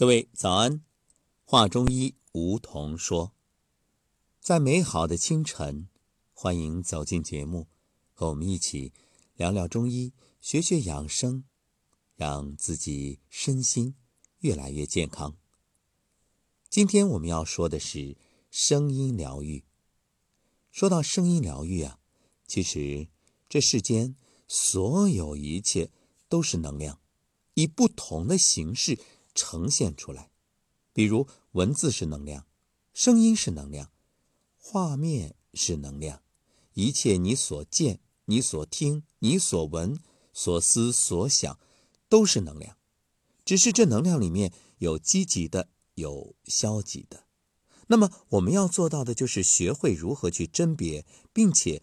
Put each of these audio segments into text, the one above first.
各位早安，华中医吴桐说，在美好的清晨，欢迎走进节目，和我们一起聊聊中医，学学养生，让自己身心越来越健康。今天我们要说的是声音疗愈。说到声音疗愈啊，其实这世间所有一切都是能量，以不同的形式呈现出来。比如文字是能量，声音是能量，画面是能量，一切你所见、你所听、你所闻、所思所想，都是能量。只是这能量里面有积极的。有消极的，那么我们要做到的就是学会如何去甄别，并且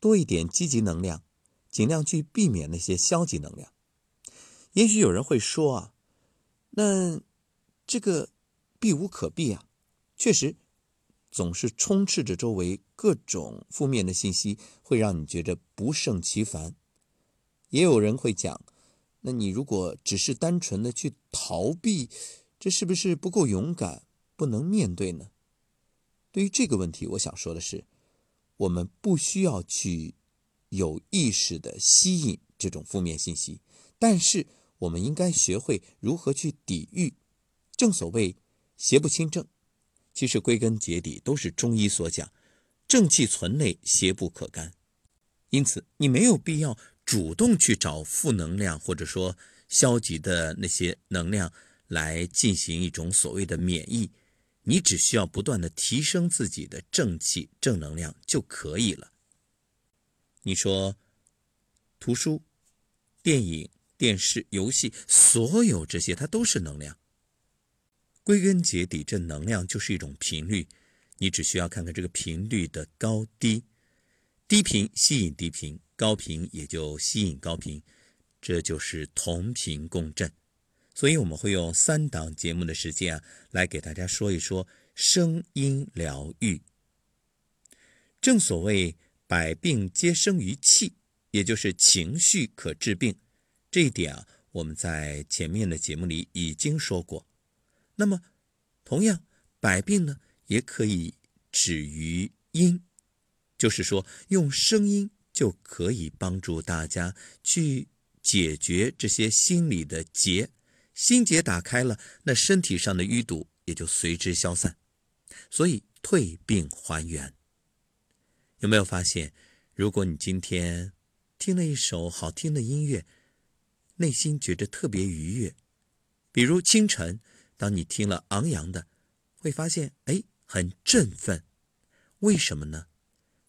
多一点积极能量，尽量去避免那些消极能量。也许有人会说啊，那这个避无可避啊，确实总是充斥着周围各种负面的信息，会让你觉得不胜其烦。也有人会讲，那你如果只是单纯的去逃避。这是不是不够勇敢，不能面对呢？对于这个问题，我想说的是，我们不需要去有意识的吸引这种负面信息，但是我们应该学会如何去抵御。正所谓邪不侵正，其实归根结底都是中医所讲，正气存内，邪不可干。因此，你没有必要主动去找负能量或者说消极的那些能量。来进行一种所谓的免疫，你只需要不断的提升自己的正气、正能量就可以了。你说，图书、电影、电视、游戏，所有这些它都是能量。归根结底，这能量就是一种频率，你只需要看看这个频率的高低，低频吸引低频，高频也就吸引高频，这就是同频共振。所以我们会用三档节目的时间啊，来给大家说一说声音疗愈。正所谓百病皆生于气，也就是情绪可治病。这一点啊，我们在前面的节目里已经说过。那么，同样百病呢，也可以止于音，就是说用声音就可以帮助大家去解决这些心理的结。心结打开了，那身体上的淤堵也就随之消散，所以退病还原。有没有发现，如果你今天听了一首好听的音乐，内心觉得特别愉悦，比如清晨，当你听了昂扬的，会发现哎很振奋。为什么呢？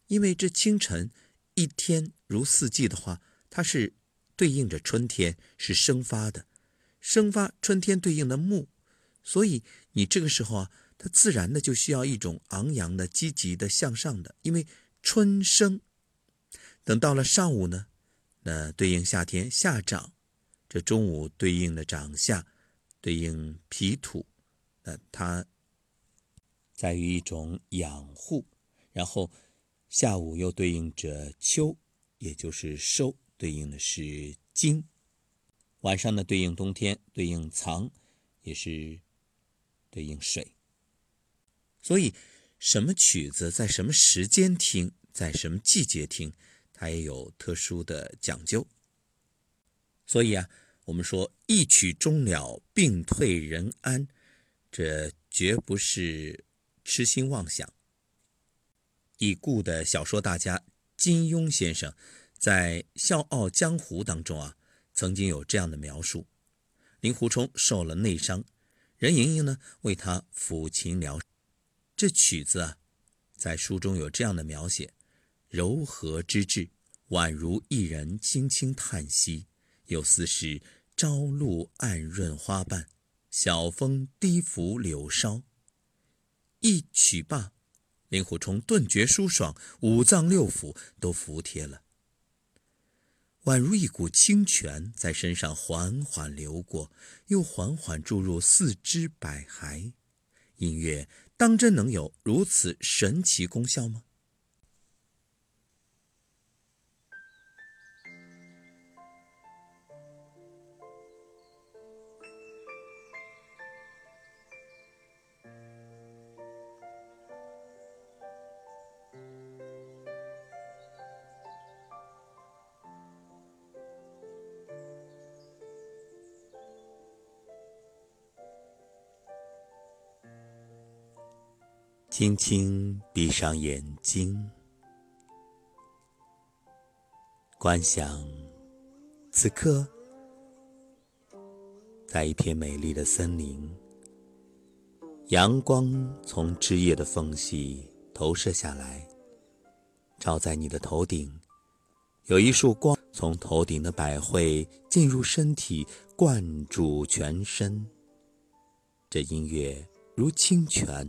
因为这清晨一天如四季的话，它是对应着春天，是生发的。生发春天对应的木，所以你这个时候啊，它自然的就需要一种昂扬的、积极的、向上的，因为春生。等到了上午呢，那对应夏天夏长，这中午对应的长夏，对应脾土，那它在于一种养护。然后下午又对应着秋，也就是收，对应的是金。晚上呢，对应冬天，对应藏，也是对应水。所以，什么曲子在什么时间听，在什么季节听，它也有特殊的讲究。所以啊，我们说一曲终了，病退人安，这绝不是痴心妄想。已故的小说大家金庸先生在《笑傲江湖》当中啊。曾经有这样的描述：令狐冲受了内伤，任盈盈呢为他抚琴疗。这曲子啊，在书中有这样的描写：柔和之至，宛如一人轻轻叹息，又似是朝露暗润花瓣，晓风低拂柳梢。一曲罢，令狐冲顿觉舒爽，五脏六腑都服帖了。宛如一股清泉在身上缓缓流过，又缓缓注入四肢百骸。音乐当真能有如此神奇功效吗？轻轻闭上眼睛，观想此刻，在一片美丽的森林，阳光从枝叶的缝隙投射下来，照在你的头顶，有一束光从头顶的百会进入身体，灌注全身。这音乐如清泉。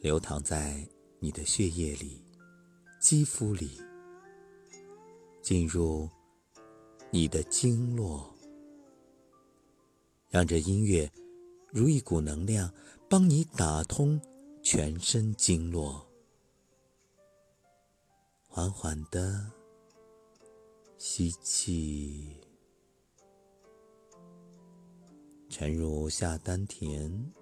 流淌在你的血液里、肌肤里，进入你的经络，让这音乐如一股能量，帮你打通全身经络。缓缓的吸气，沉入下丹田。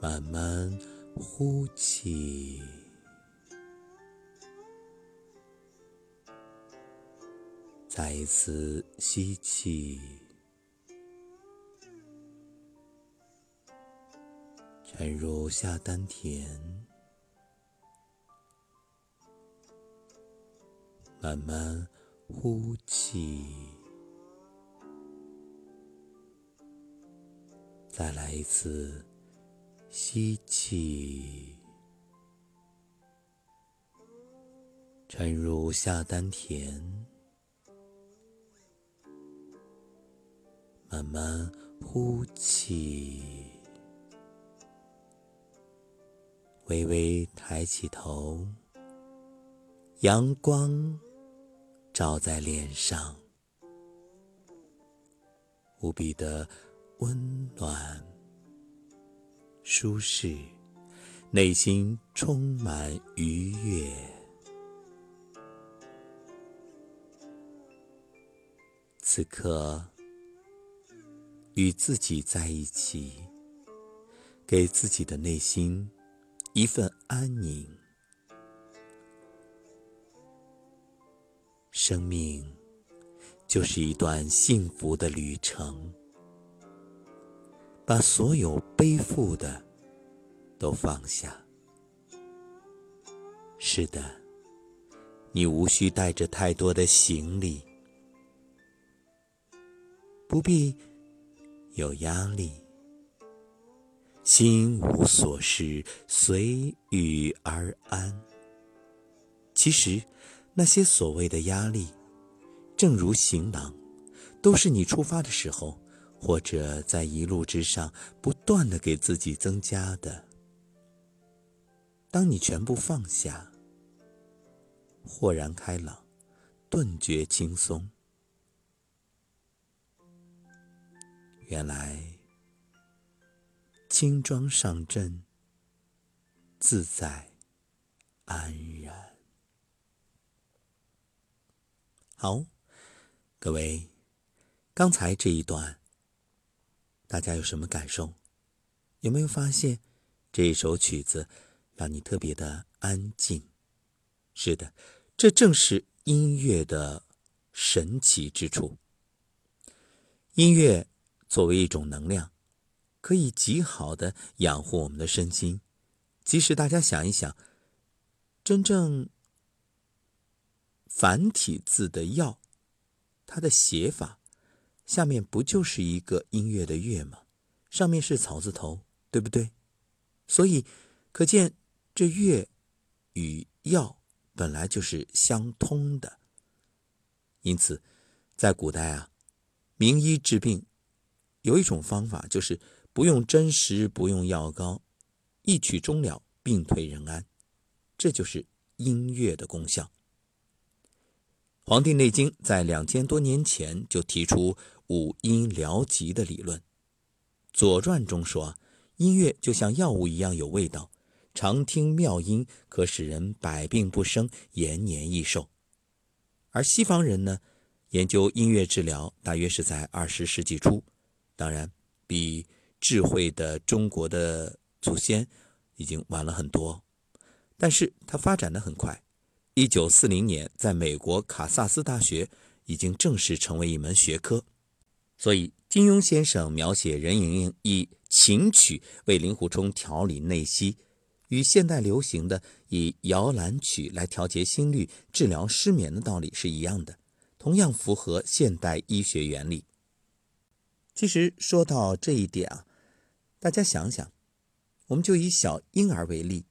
慢慢呼气，再一次吸气，沉入下丹田，慢慢呼气，再来一次。吸气，沉入下丹田，慢慢呼气，微微抬起头，阳光照在脸上，无比的温暖。舒适，内心充满愉悦。此刻，与自己在一起，给自己的内心一份安宁。生命就是一段幸福的旅程。把所有背负的都放下。是的，你无需带着太多的行李，不必有压力，心无所事，随遇而安。其实，那些所谓的压力，正如行囊，都是你出发的时候。或者在一路之上不断的给自己增加的。当你全部放下，豁然开朗，顿觉轻松。原来轻装上阵，自在安然。好，各位，刚才这一段。大家有什么感受？有没有发现这一首曲子让你特别的安静？是的，这正是音乐的神奇之处。音乐作为一种能量，可以极好的养护我们的身心。即使大家想一想，真正繁体字的“药”，它的写法。下面不就是一个音乐的“乐”吗？上面是草字头，对不对？所以可见这“乐”与“药”本来就是相通的。因此，在古代啊，名医治病有一种方法，就是不用针石，不用药膏，一曲终了，病退人安。这就是音乐的功效。《黄帝内经》在两千多年前就提出五音疗疾的理论，《左传》中说，音乐就像药物一样有味道，常听妙音可使人百病不生，延年益寿。而西方人呢，研究音乐治疗大约是在二十世纪初，当然比智慧的中国的祖先已经晚了很多，但是它发展的很快。一九四零年，在美国卡萨斯大学已经正式成为一门学科。所以，金庸先生描写任盈盈以琴曲为令狐冲调理内息，与现代流行的以摇篮曲来调节心率、治疗失眠的道理是一样的，同样符合现代医学原理。其实说到这一点啊，大家想想，我们就以小婴儿为例，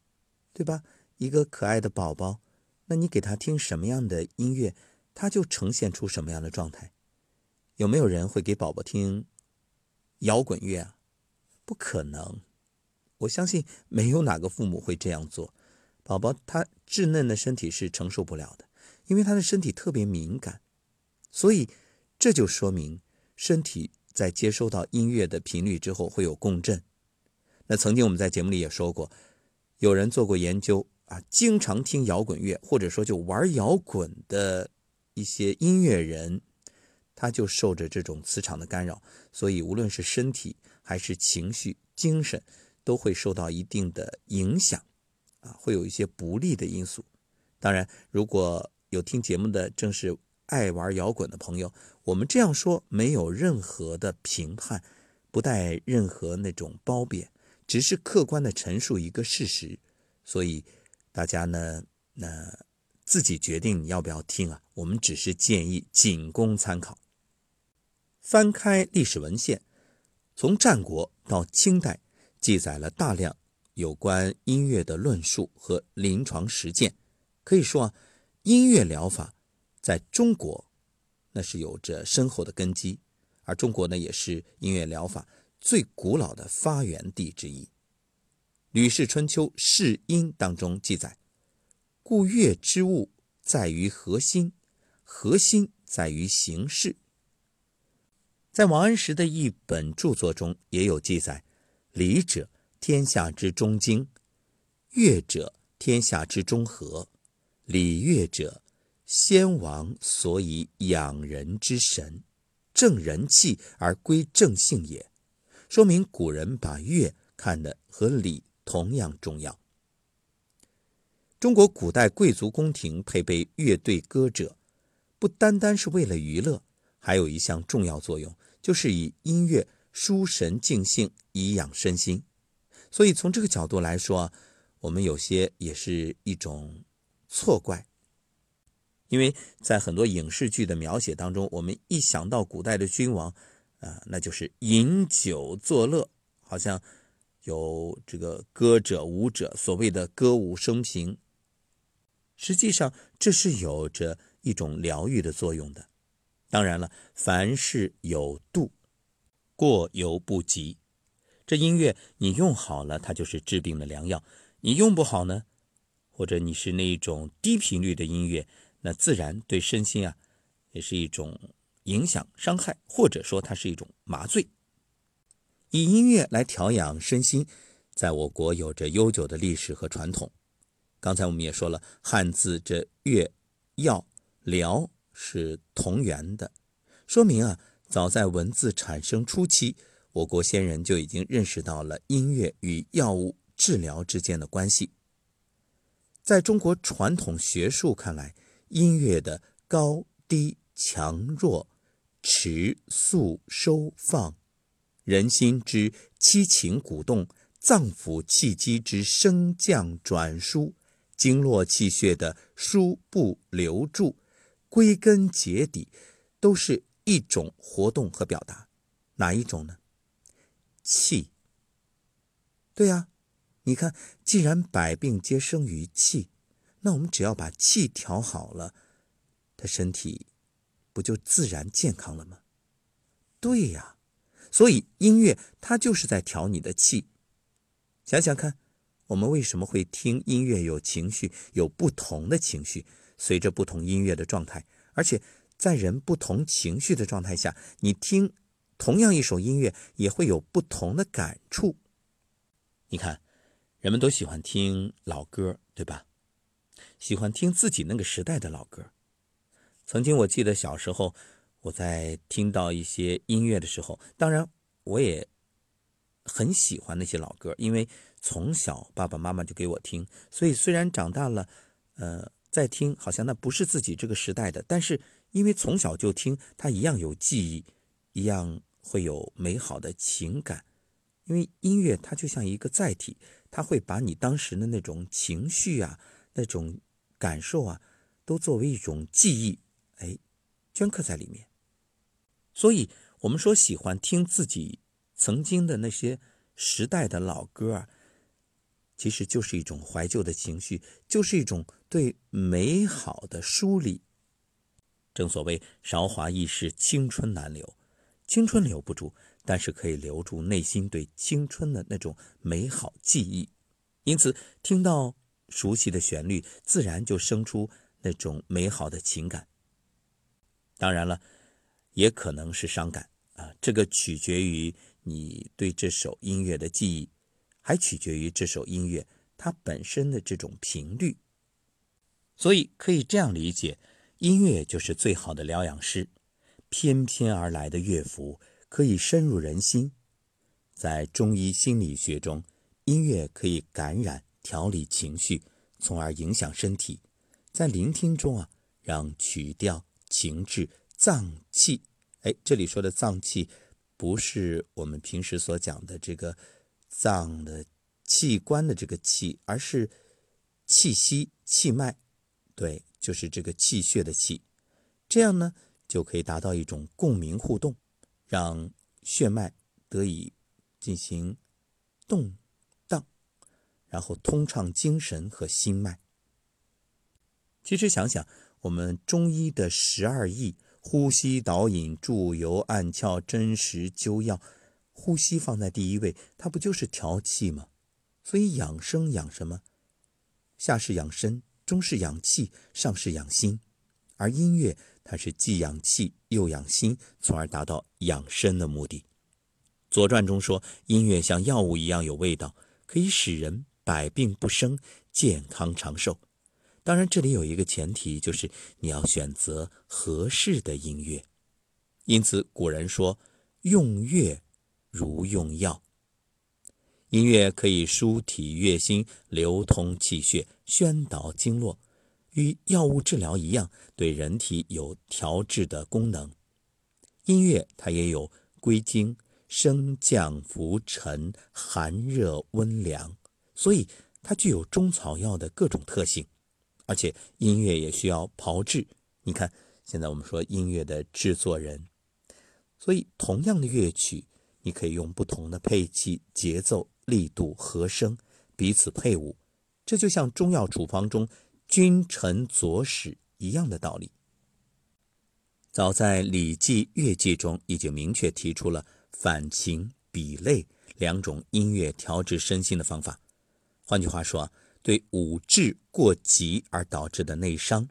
对吧？一个可爱的宝宝，那你给他听什么样的音乐，他就呈现出什么样的状态。有没有人会给宝宝听摇滚乐啊？不可能，我相信没有哪个父母会这样做。宝宝他稚嫩的身体是承受不了的，因为他的身体特别敏感，所以这就说明身体在接收到音乐的频率之后会有共振。那曾经我们在节目里也说过，有人做过研究。啊，经常听摇滚乐，或者说就玩摇滚的一些音乐人，他就受着这种磁场的干扰，所以无论是身体还是情绪、精神，都会受到一定的影响，啊，会有一些不利的因素。当然，如果有听节目的正是爱玩摇滚的朋友，我们这样说没有任何的评判，不带任何那种褒贬，只是客观的陈述一个事实，所以。大家呢，那自己决定你要不要听啊？我们只是建议，仅供参考。翻开历史文献，从战国到清代，记载了大量有关音乐的论述和临床实践。可以说啊，音乐疗法在中国那是有着深厚的根基，而中国呢，也是音乐疗法最古老的发源地之一。《吕氏春秋·释音》当中记载：“故乐之物在于核心，核心在于形式。”在王安石的一本著作中也有记载：“礼者，天下之中经；乐者，天下之中和。礼乐者，先王所以养人之神，正人气而归正性也。”说明古人把乐看得和礼。同样重要。中国古代贵族宫廷配备乐队歌者，不单单是为了娱乐，还有一项重要作用，就是以音乐舒神静性，以养身心。所以从这个角度来说，我们有些也是一种错怪，因为在很多影视剧的描写当中，我们一想到古代的君王，啊，那就是饮酒作乐，好像。有这个歌者、舞者，所谓的歌舞升平，实际上这是有着一种疗愈的作用的。当然了，凡事有度，过犹不及。这音乐你用好了，它就是治病的良药；你用不好呢，或者你是那一种低频率的音乐，那自然对身心啊也是一种影响、伤害，或者说它是一种麻醉。以音乐来调养身心，在我国有着悠久的历史和传统。刚才我们也说了，汉字这乐、药、疗是同源的，说明啊，早在文字产生初期，我国先人就已经认识到了音乐与药物治疗之间的关系。在中国传统学术看来，音乐的高低、强弱、迟速、收放。人心之七情鼓动，脏腑气机之升降转输，经络气血的输布流注，归根结底，都是一种活动和表达。哪一种呢？气。对呀，你看，既然百病皆生于气，那我们只要把气调好了，他身体不就自然健康了吗？对呀。所以音乐它就是在调你的气。想想看，我们为什么会听音乐有情绪，有不同的情绪，随着不同音乐的状态，而且在人不同情绪的状态下，你听同样一首音乐也会有不同的感触。你看，人们都喜欢听老歌，对吧？喜欢听自己那个时代的老歌。曾经我记得小时候。我在听到一些音乐的时候，当然我也很喜欢那些老歌，因为从小爸爸妈妈就给我听，所以虽然长大了，呃，在听好像那不是自己这个时代的，但是因为从小就听，它一样有记忆，一样会有美好的情感，因为音乐它就像一个载体，它会把你当时的那种情绪啊、那种感受啊，都作为一种记忆，哎，镌刻在里面。所以，我们说喜欢听自己曾经的那些时代的老歌啊，其实就是一种怀旧的情绪，就是一种对美好的梳理。正所谓韶华易逝，青春难留。青春留不住，但是可以留住内心对青春的那种美好记忆。因此，听到熟悉的旋律，自然就生出那种美好的情感。当然了，也可能是伤感啊，这个取决于你对这首音乐的记忆，还取决于这首音乐它本身的这种频率。所以，可以这样理解。音乐就是最好的疗养师，翩翩而来的乐符可以深入人心。在中医心理学中，音乐可以感染、调理情绪，从而影响身体。在聆听中啊，让曲调、情志、脏器，哎，这里说的脏器，不是我们平时所讲的这个脏的器官的这个气，而是气息、气脉，对。就是这个气血的气，这样呢就可以达到一种共鸣互动，让血脉得以进行动荡，然后通畅精神和心脉。其实想想，我们中医的十二义：呼吸、导引、注油、按窍、真实、灸药，呼吸放在第一位，它不就是调气吗？所以养生养什么？下是养身。中是养气，上是养心，而音乐它是既养气又养心，从而达到养生的目的。《左传》中说，音乐像药物一样有味道，可以使人百病不生，健康长寿。当然，这里有一个前提，就是你要选择合适的音乐。因此，古人说：“用乐如用药。”音乐可以舒体悦心，流通气血，宣导经络，与药物治疗一样，对人体有调治的功能。音乐它也有归经、升降浮沉、寒热温凉，所以它具有中草药的各种特性。而且音乐也需要炮制。你看，现在我们说音乐的制作人，所以同样的乐曲，你可以用不同的配器、节奏。力度、和声彼此配伍，这就像中药处方中君臣佐使一样的道理。早在《礼记·乐记》中，已经明确提出了反情、比类两种音乐调制身心的方法。换句话说，对五志过急而导致的内伤，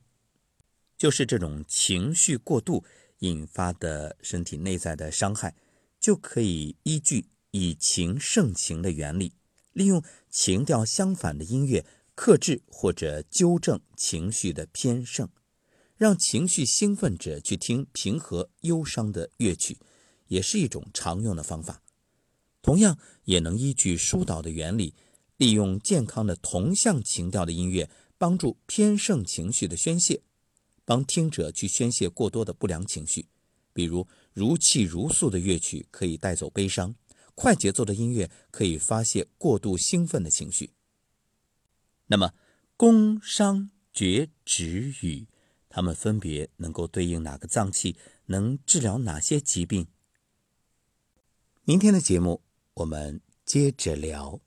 就是这种情绪过度引发的身体内在的伤害，就可以依据。以情胜情的原理，利用情调相反的音乐克制或者纠正情绪的偏盛，让情绪兴奋者去听平和忧伤的乐曲，也是一种常用的方法。同样，也能依据疏导的原理，利用健康的同向情调的音乐，帮助偏盛情绪的宣泄，帮听者去宣泄过多的不良情绪。比如，如泣如诉的乐曲可以带走悲伤。快节奏的音乐可以发泄过度兴奋的情绪。那么，宫、商、角、徵、羽，它们分别能够对应哪个脏器，能治疗哪些疾病？明天的节目我们接着聊。